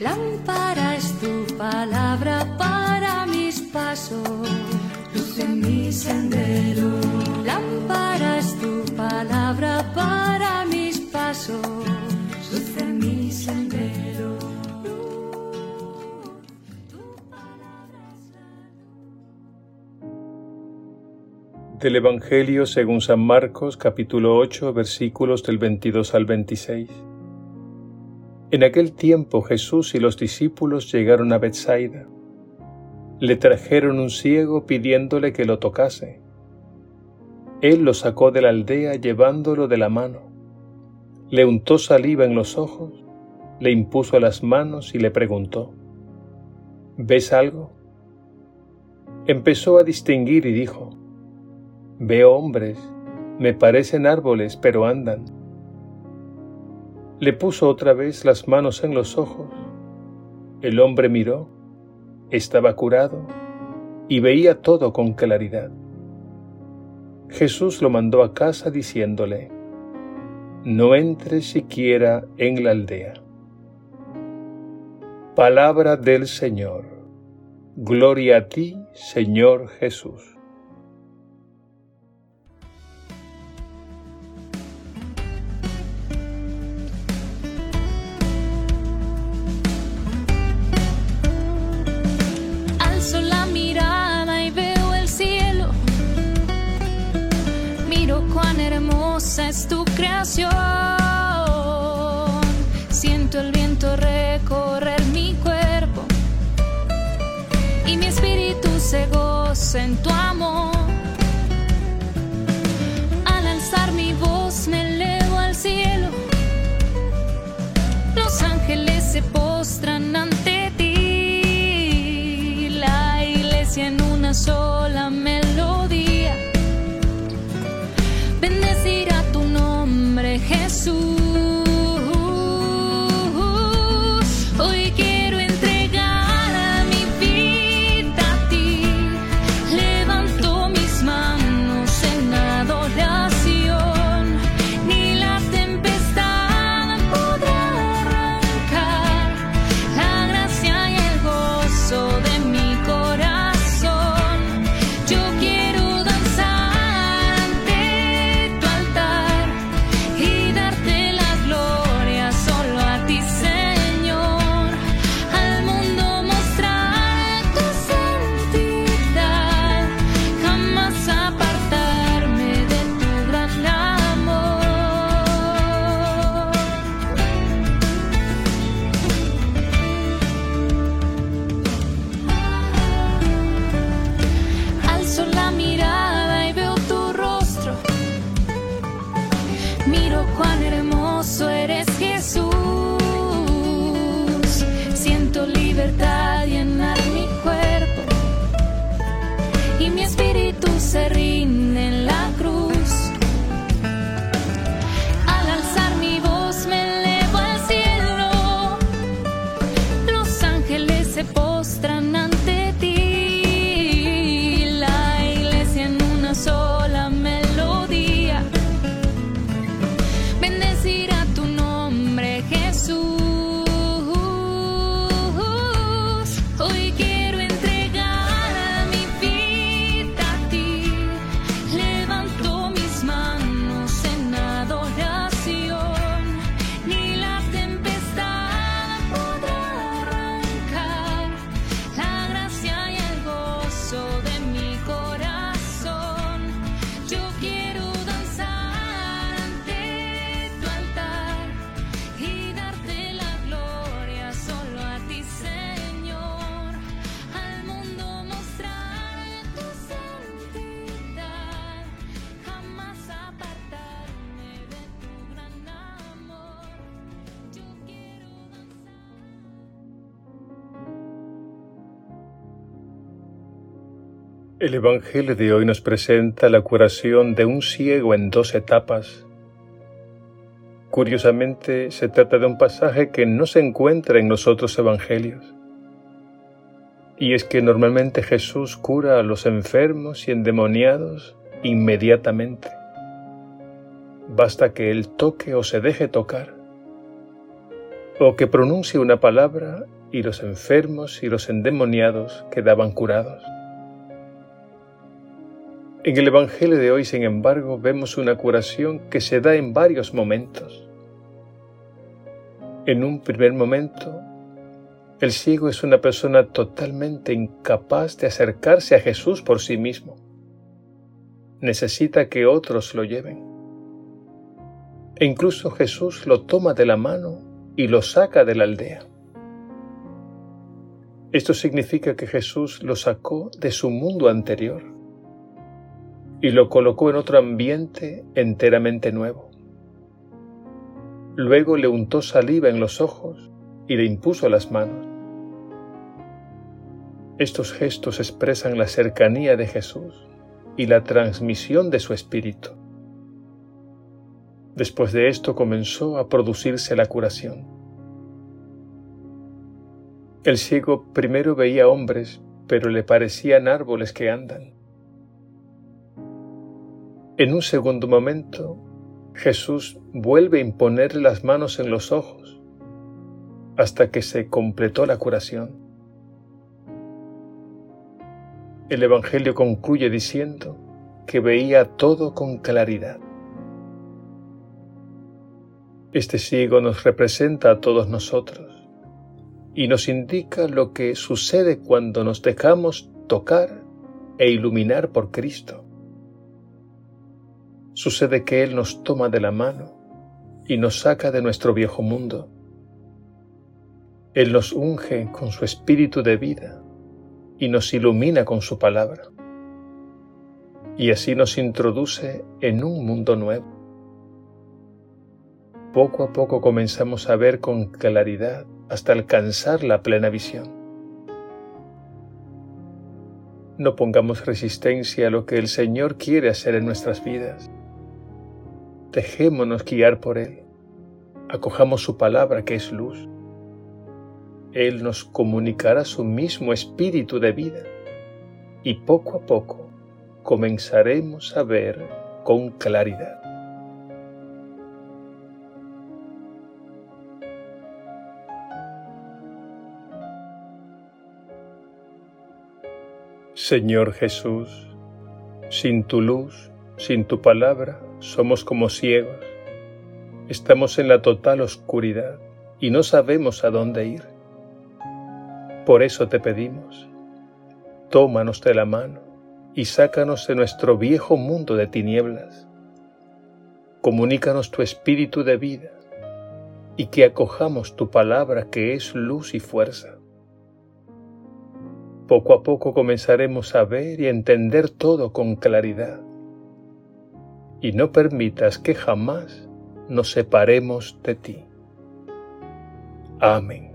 Lámpara es tu palabra para mis pasos, luz en mi sendero. Lámpara es tu palabra para mis pasos, luz en mi sendero. Del Evangelio según San Marcos capítulo 8 versículos del 22 al 26. En aquel tiempo Jesús y los discípulos llegaron a Bethsaida. Le trajeron un ciego pidiéndole que lo tocase. Él lo sacó de la aldea llevándolo de la mano. Le untó saliva en los ojos, le impuso las manos y le preguntó, ¿Ves algo? Empezó a distinguir y dijo, Veo hombres, me parecen árboles, pero andan. Le puso otra vez las manos en los ojos. El hombre miró, estaba curado y veía todo con claridad. Jesús lo mandó a casa diciéndole, no entre siquiera en la aldea. Palabra del Señor. Gloria a ti, Señor Jesús. Es tu creación. Siento el viento recorrer mi cuerpo y mi espíritu se goza en tu amor. Al alzar mi voz me elevo al cielo. Los ángeles se postran ante ti. La iglesia en una sola El Evangelio de hoy nos presenta la curación de un ciego en dos etapas. Curiosamente, se trata de un pasaje que no se encuentra en los otros evangelios. Y es que normalmente Jesús cura a los enfermos y endemoniados inmediatamente. Basta que Él toque o se deje tocar. o que pronuncie una palabra y los enfermos y los endemoniados quedaban curados. En el Evangelio de hoy, sin embargo, vemos una curación que se da en varios momentos. En un primer momento, el ciego es una persona totalmente incapaz de acercarse a Jesús por sí mismo. Necesita que otros lo lleven. E incluso Jesús lo toma de la mano y lo saca de la aldea. Esto significa que Jesús lo sacó de su mundo anterior y lo colocó en otro ambiente enteramente nuevo. Luego le untó saliva en los ojos y le impuso las manos. Estos gestos expresan la cercanía de Jesús y la transmisión de su espíritu. Después de esto comenzó a producirse la curación. El ciego primero veía hombres, pero le parecían árboles que andan. En un segundo momento, Jesús vuelve a imponerle las manos en los ojos hasta que se completó la curación. El Evangelio concluye diciendo que veía todo con claridad. Este ciego nos representa a todos nosotros y nos indica lo que sucede cuando nos dejamos tocar e iluminar por Cristo. Sucede que Él nos toma de la mano y nos saca de nuestro viejo mundo. Él nos unge con su espíritu de vida y nos ilumina con su palabra. Y así nos introduce en un mundo nuevo. Poco a poco comenzamos a ver con claridad hasta alcanzar la plena visión. No pongamos resistencia a lo que el Señor quiere hacer en nuestras vidas. Dejémonos guiar por Él. Acojamos su palabra que es luz él nos comunicará su mismo espíritu de vida y poco a poco comenzaremos a ver con claridad. Señor Jesús, sin tu luz, sin tu palabra, somos como ciegos. Estamos en la total oscuridad y no sabemos a dónde ir. Por eso te pedimos, tómanos de la mano y sácanos de nuestro viejo mundo de tinieblas. Comunícanos tu espíritu de vida y que acojamos tu palabra que es luz y fuerza. Poco a poco comenzaremos a ver y entender todo con claridad. Y no permitas que jamás nos separemos de ti. Amén.